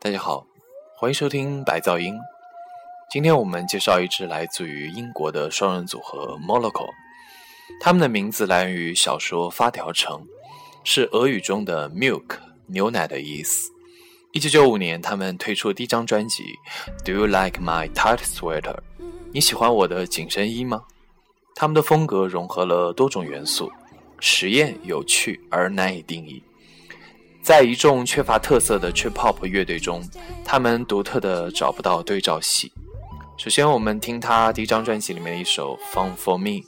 大家好，欢迎收听白噪音。今天我们介绍一支来自于英国的双人组合 Moloko，他们的名字来源于小说《发条城》，是俄语中的 milk 牛奶的意思。一九九五年，他们推出第一张专辑《Do You Like My Tight Sweater》？你喜欢我的紧身衣吗？他们的风格融合了多种元素，实验、有趣而难以定义。在一众缺乏特色的 trip hop 乐队中，他们独特的找不到对照戏。首先，我们听他第一张专辑里面的一首《Fun for Me》。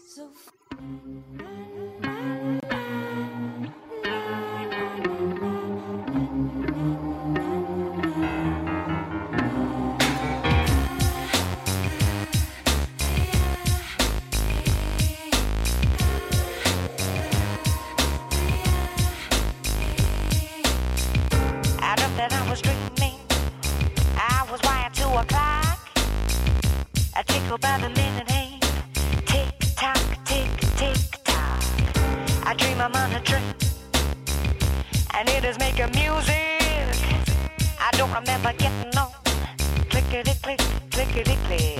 clickety click, clickety click.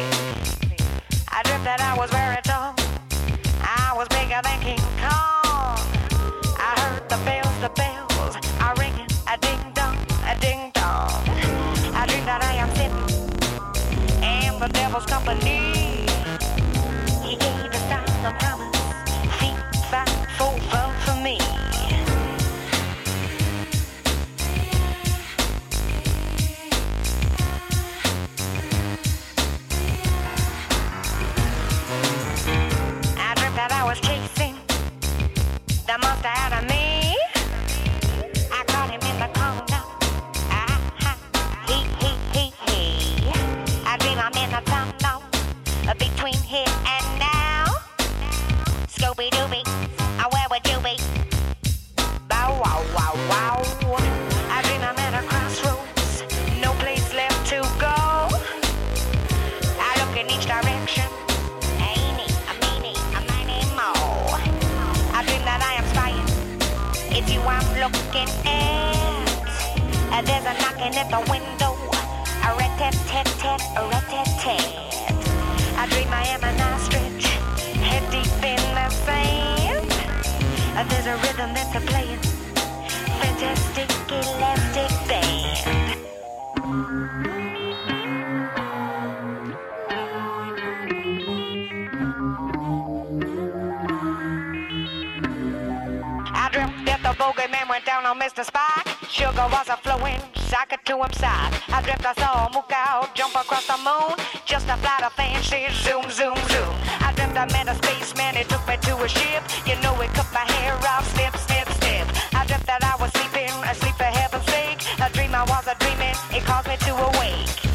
I dreamt that I was very tall. I was bigger than King Kong. I heard the bells, the bells are ringing, a ding dong, a ding dong. I dream that I am sitting in the devil's company. looking at the window. A rat tat tat tat, a rat tat tat. I dream I am an ostrich, head deep in the sand. There's a rhythm that's a playing, fantastic elastic band. bogeyman went down on Mr. Spock. Sugar was a flowing socket to him side. I dreamt I saw him walk out, jump across the moon. Just a flight of fancy, zoom, zoom, zoom. I dreamt I met a spaceman, he took me to a ship. You know, he cut my hair off, snip, snip, snip. I dreamt that I was sleeping, asleep for heaven's sake. A dream I was a dreaming, it caused me to awake.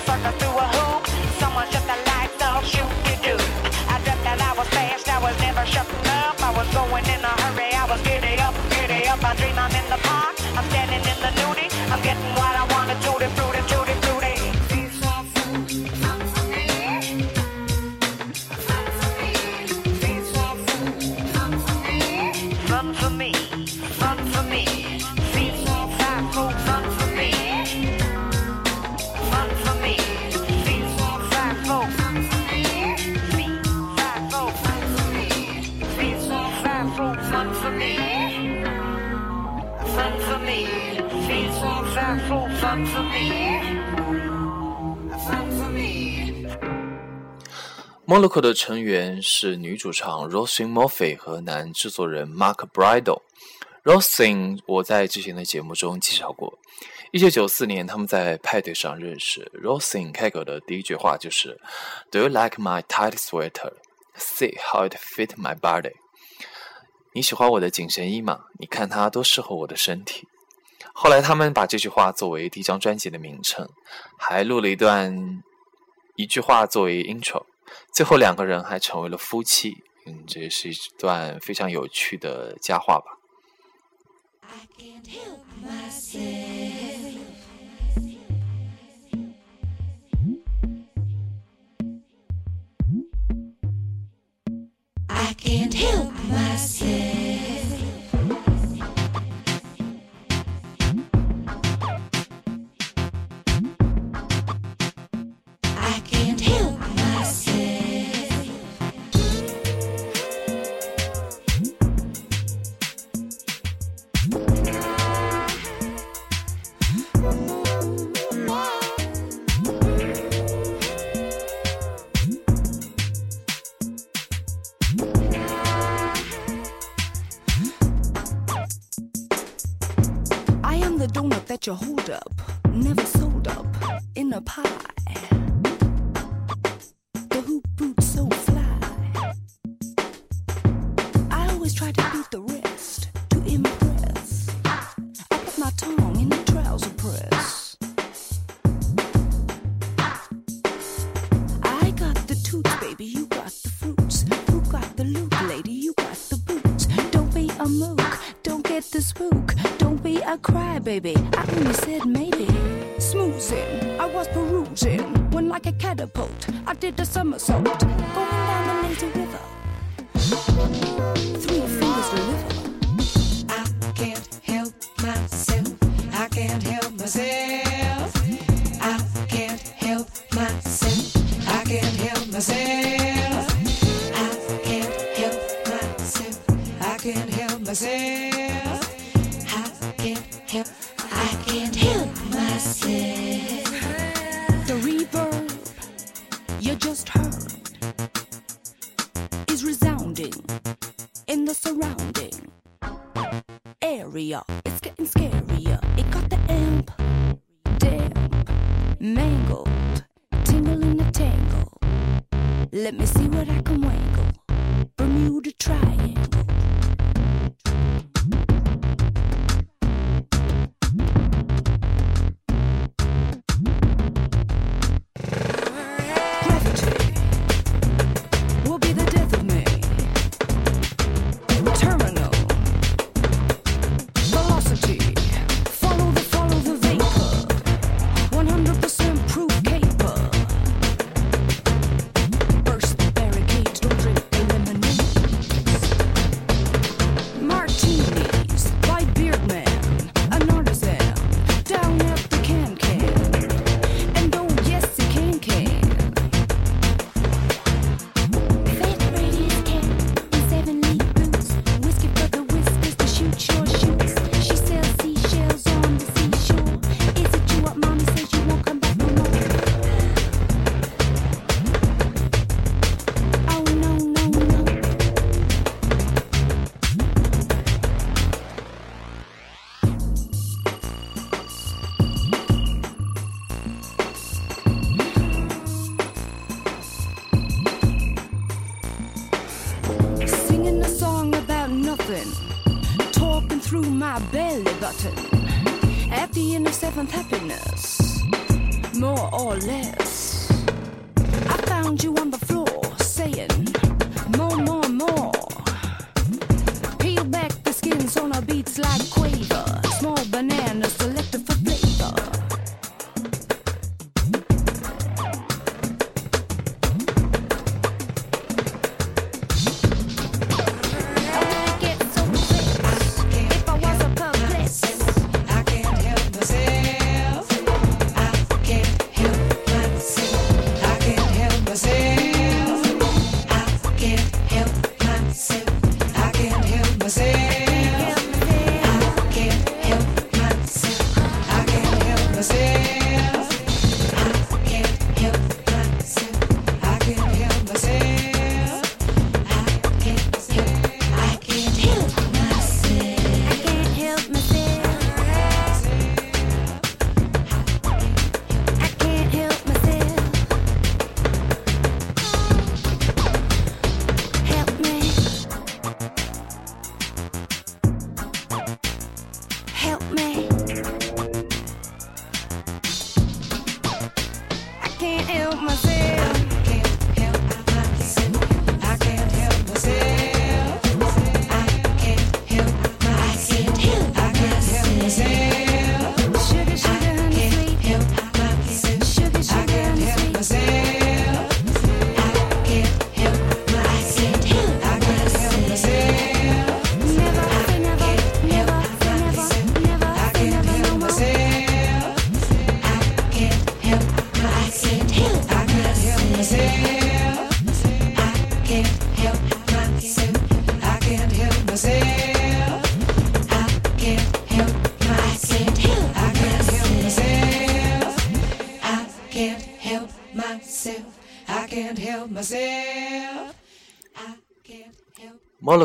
Circle through a hoop. Someone shut the lights off, shoot you do. I dreamt that I was fast, I was never shutting up. I was going in a hurry, I was giddy up, giddy up. I dream I'm in the park, I'm standing in the nudie. Moloko 的成员是女主唱 Rosin Murphy 和男制作人 Mark Bridle。Rosin 我在之前的节目中介绍过。一九九四年，他们在派对上认识。Rosin 开口的第一句话就是：“Do you like my tight sweater? See how it fit my body。”你喜欢我的紧身衣吗？你看它多适合我的身体。后来他们把这句话作为第一张专辑的名称，还录了一段一句话作为 intro。最后两个人还成为了夫妻，嗯，这也是一段非常有趣的佳话吧。I can't help myself.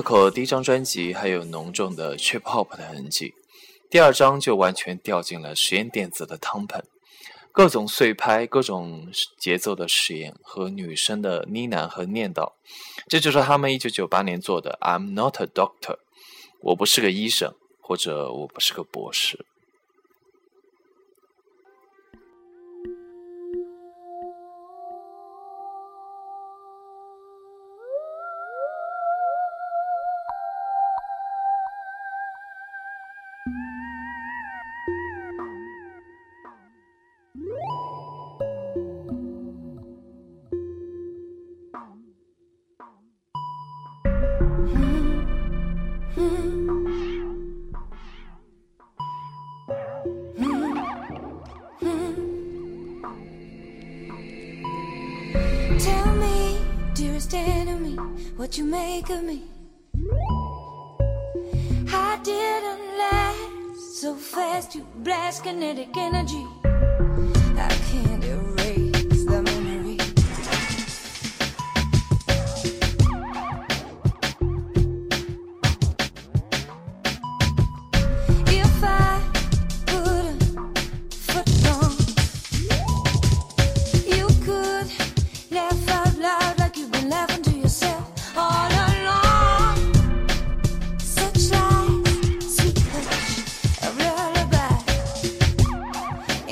口第一张专辑还有浓重的 trip hop 的痕迹，第二张就完全掉进了实验电子的汤盆，各种碎拍、各种节奏的实验和女生的呢喃和念叨，这就是他们一九九八年做的《I'm Not a Doctor》，我不是个医生，或者我不是个博士。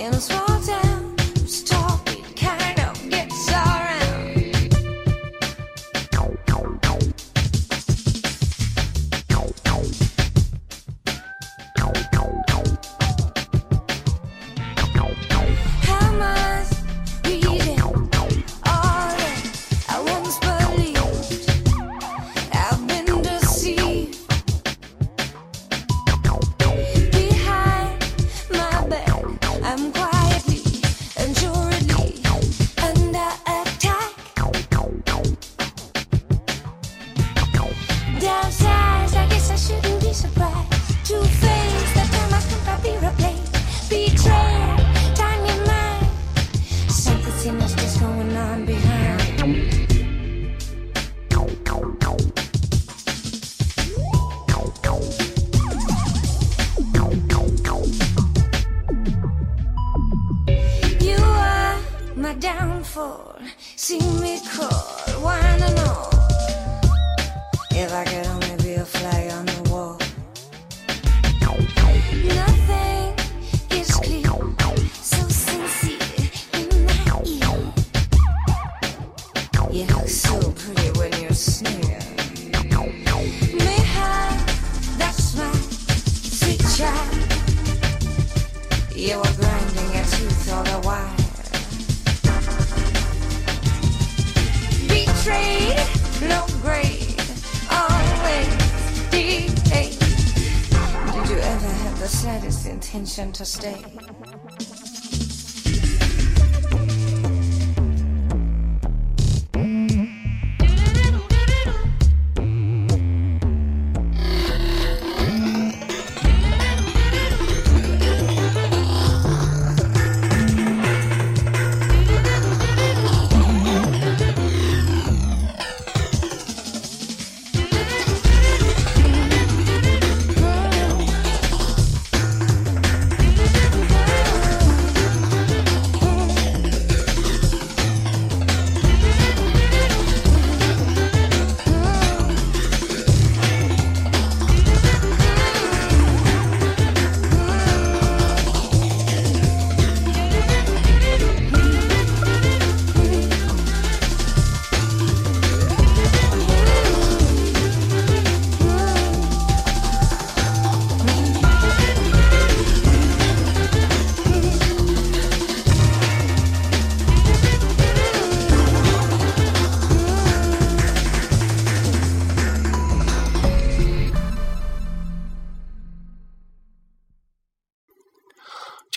In a wrong. Intention to stay?《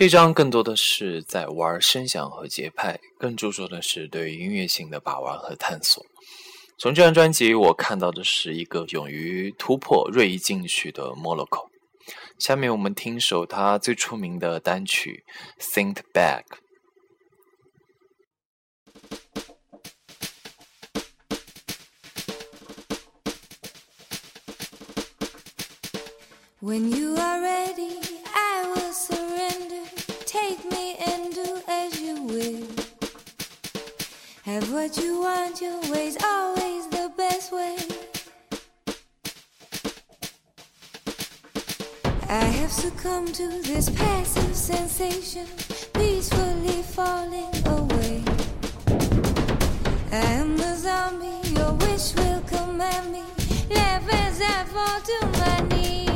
这张更多的是在玩声响和节拍，更注重的是对音乐性的把玩和探索。从这张专辑，我看到的是一个勇于突破、锐意进取的 Moloko。下面我们听首他最出名的单曲《Think Back》。When you are ready, I will surrender. Take me and do as you will. Have what you want, your way's always the best way. I have succumbed to this passive sensation, peacefully falling away. I am the zombie, your wish will command me. Laugh as I fall to my knees.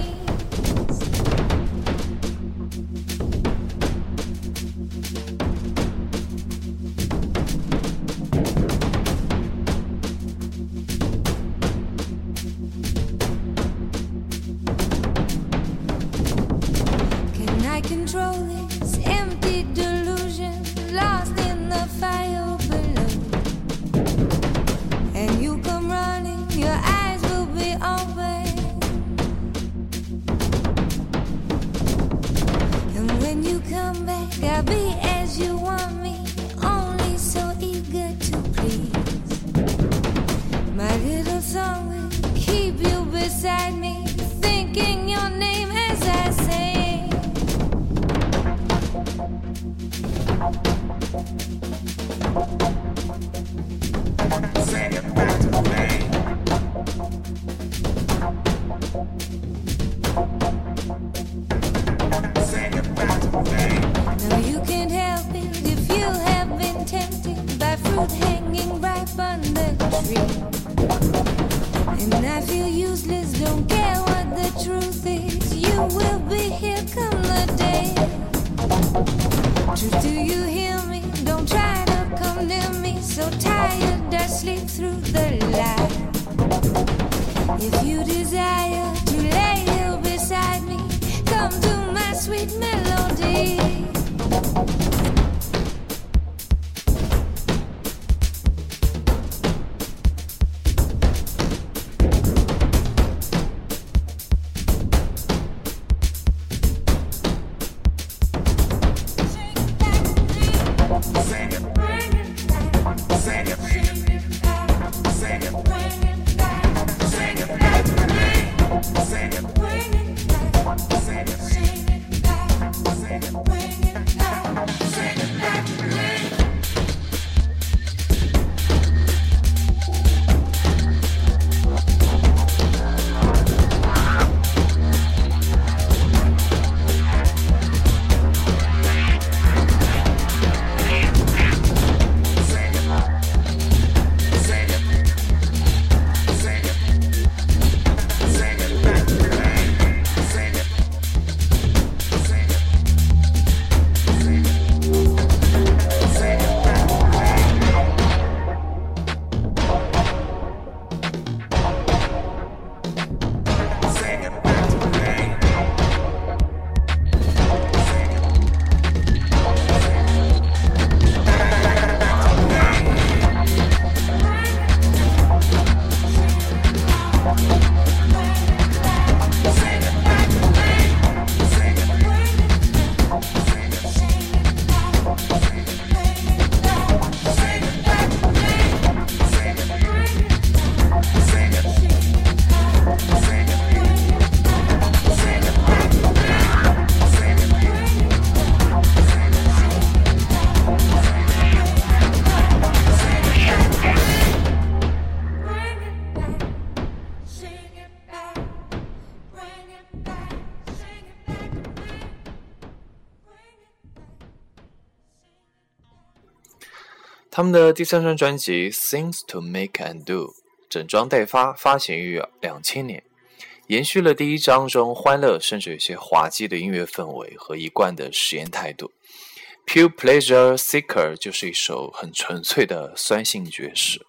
他们的第三张专辑《Things to Make and Do》整装待发，发行于两千年，延续了第一张中欢乐甚至有些滑稽的音乐氛围和一贯的实验态度。Pure Pleasure Seeker 就是一首很纯粹的酸性爵士。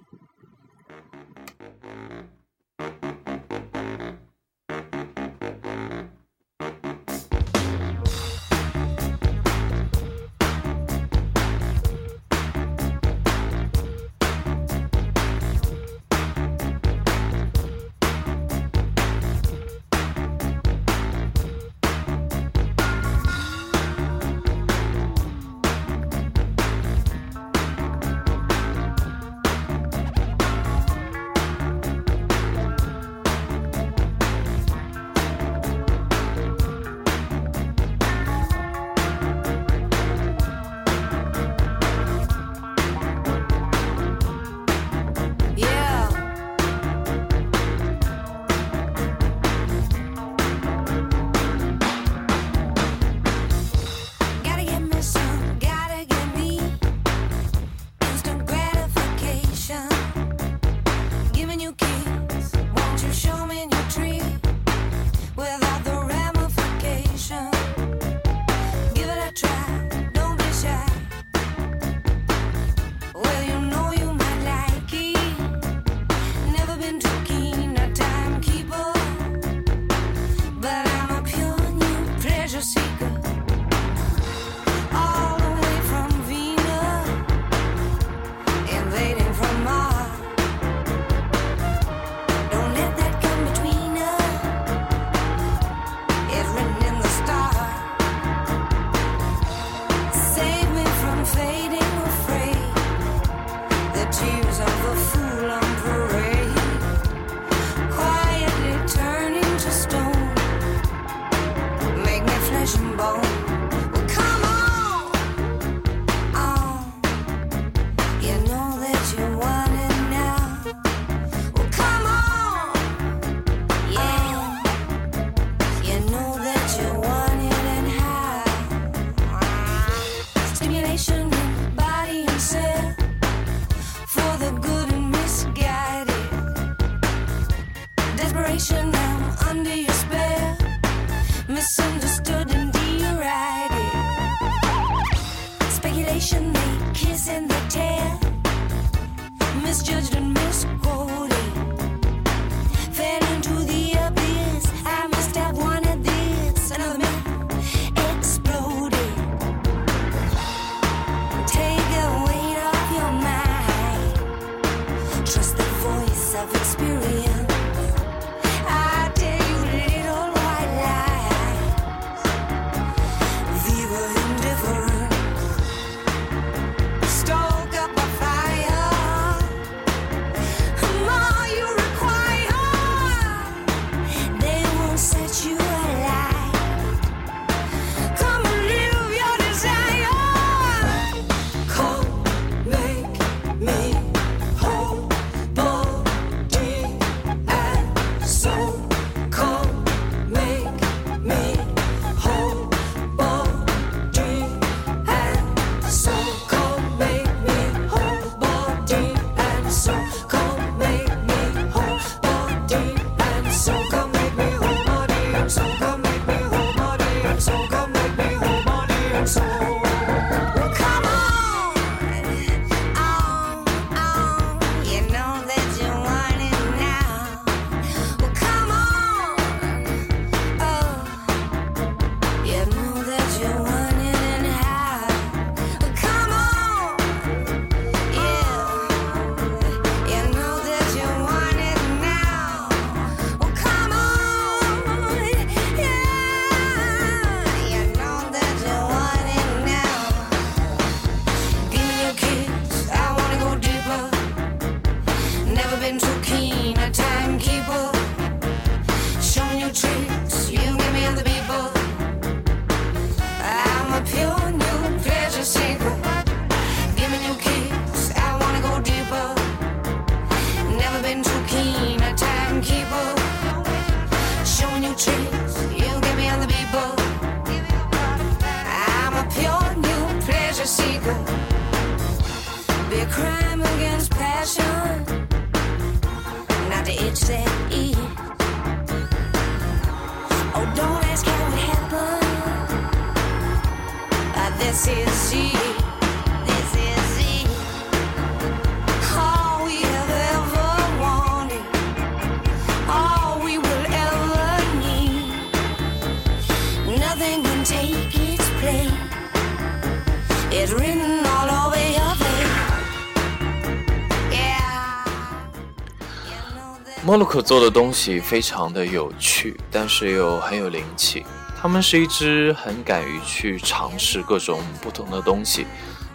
Monaco 做的东西非常的有趣，但是又很有灵气。他们是一支很敢于去尝试各种不同的东西，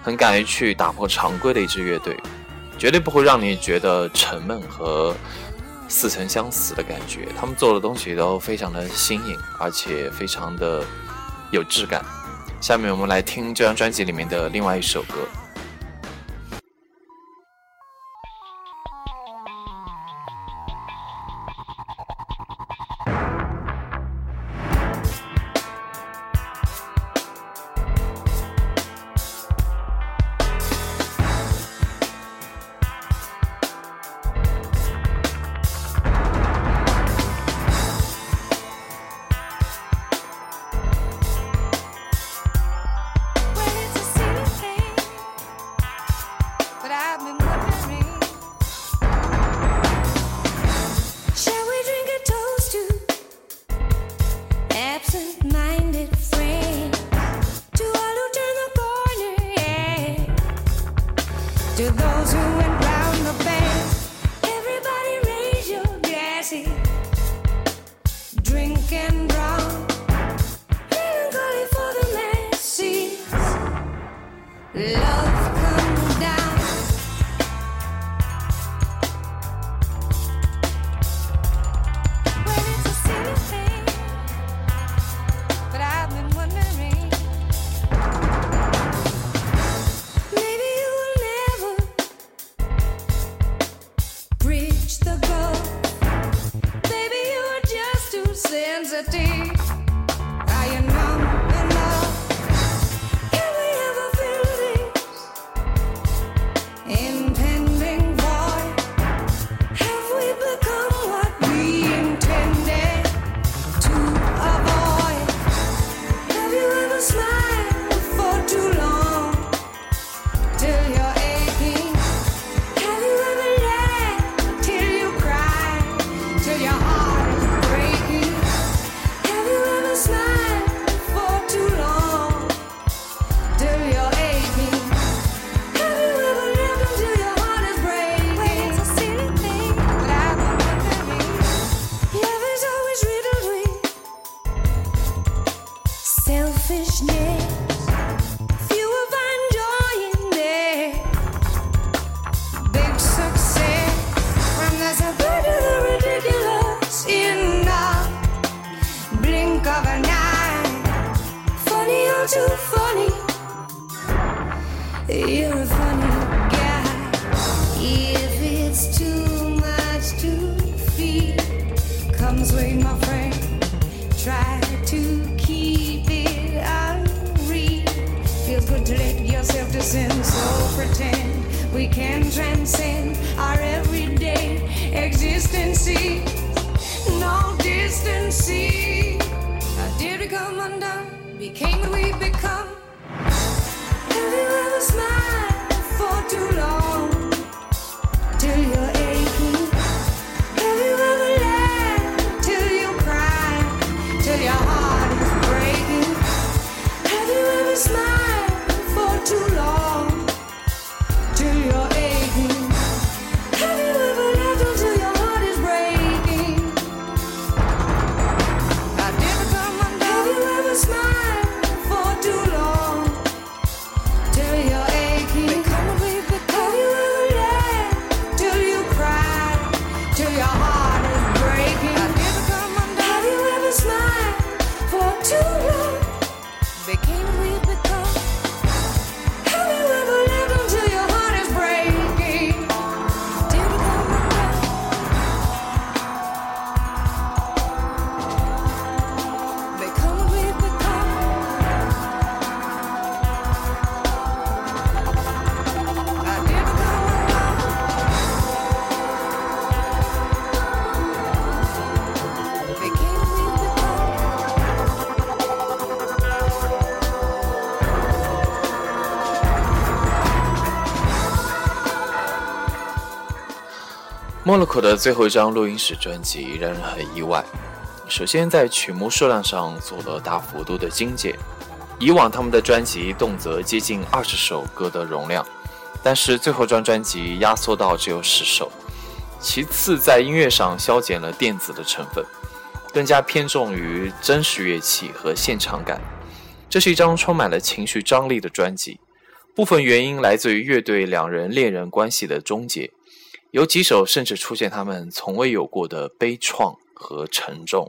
很敢于去打破常规的一支乐队，绝对不会让你觉得沉闷和似曾相识的感觉。他们做的东西都非常的新颖，而且非常的有质感。下面我们来听这张专辑里面的另外一首歌。莫洛口的最后一张录音室专辑让人很意外。首先，在曲目数量上做了大幅度的精简。以往他们的专辑动辄接近二十首歌的容量，但是最后张专辑压缩到只有十首。其次，在音乐上削减了电子的成分，更加偏重于真实乐器和现场感。这是一张充满了情绪张力的专辑。部分原因来自于乐队两人恋人关系的终结。有几首甚至出现他们从未有过的悲怆和沉重。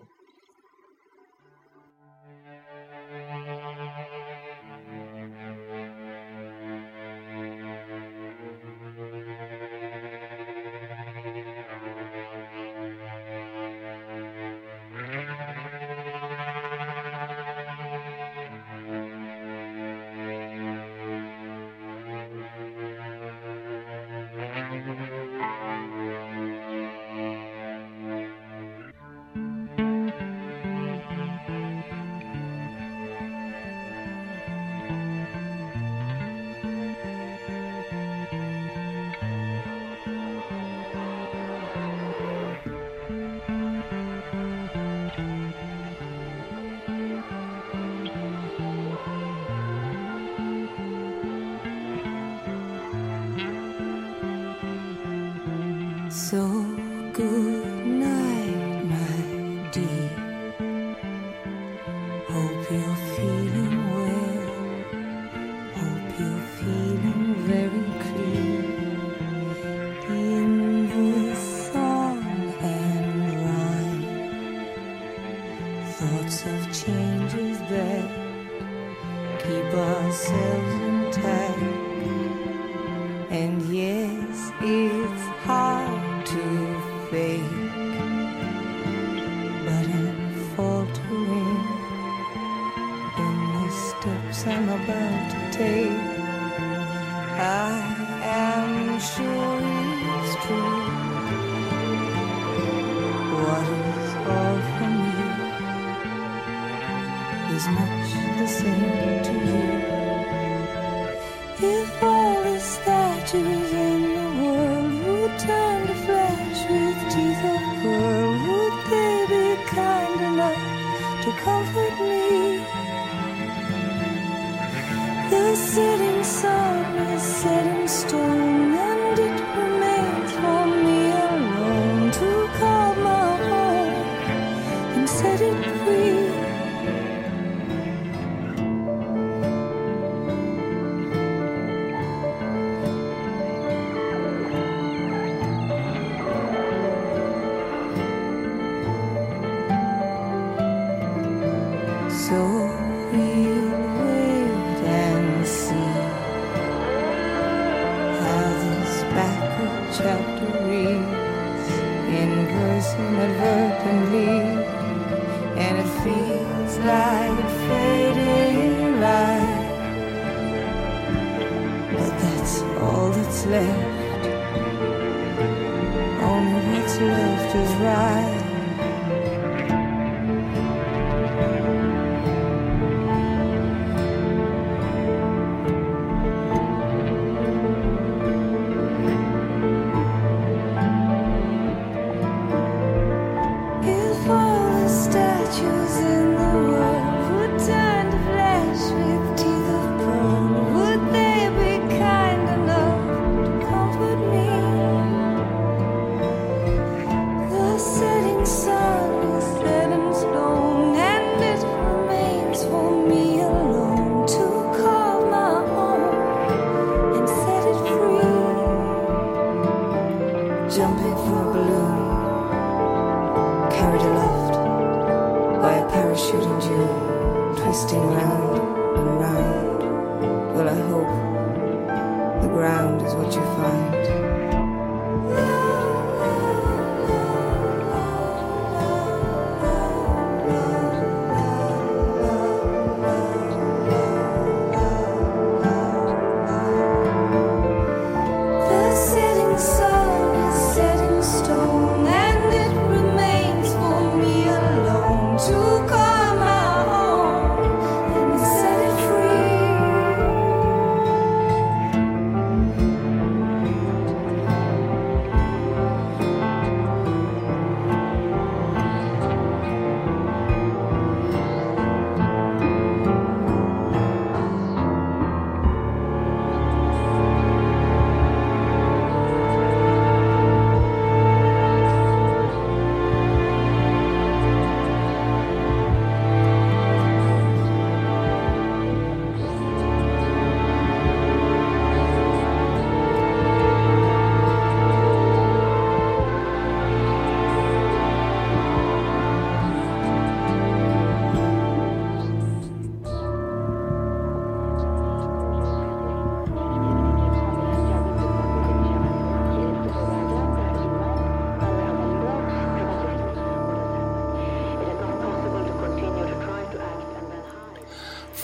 So good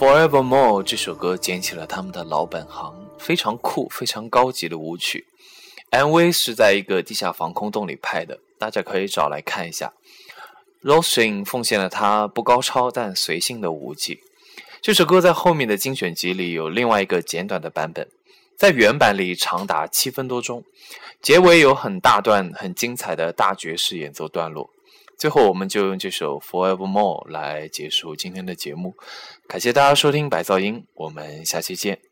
Forevermore 这首歌捡起了他们的老本行，非常酷、非常高级的舞曲。MV 是在一个地下防空洞里拍的，大家可以找来看一下。Roshin 奉献了他不高超但随性的舞技。这首歌在后面的精选集里有另外一个简短的版本，在原版里长达七分多钟，结尾有很大段很精彩的大爵士演奏段落。最后，我们就用这首《Forevermore》来结束今天的节目。感谢大家收听白噪音，我们下期见。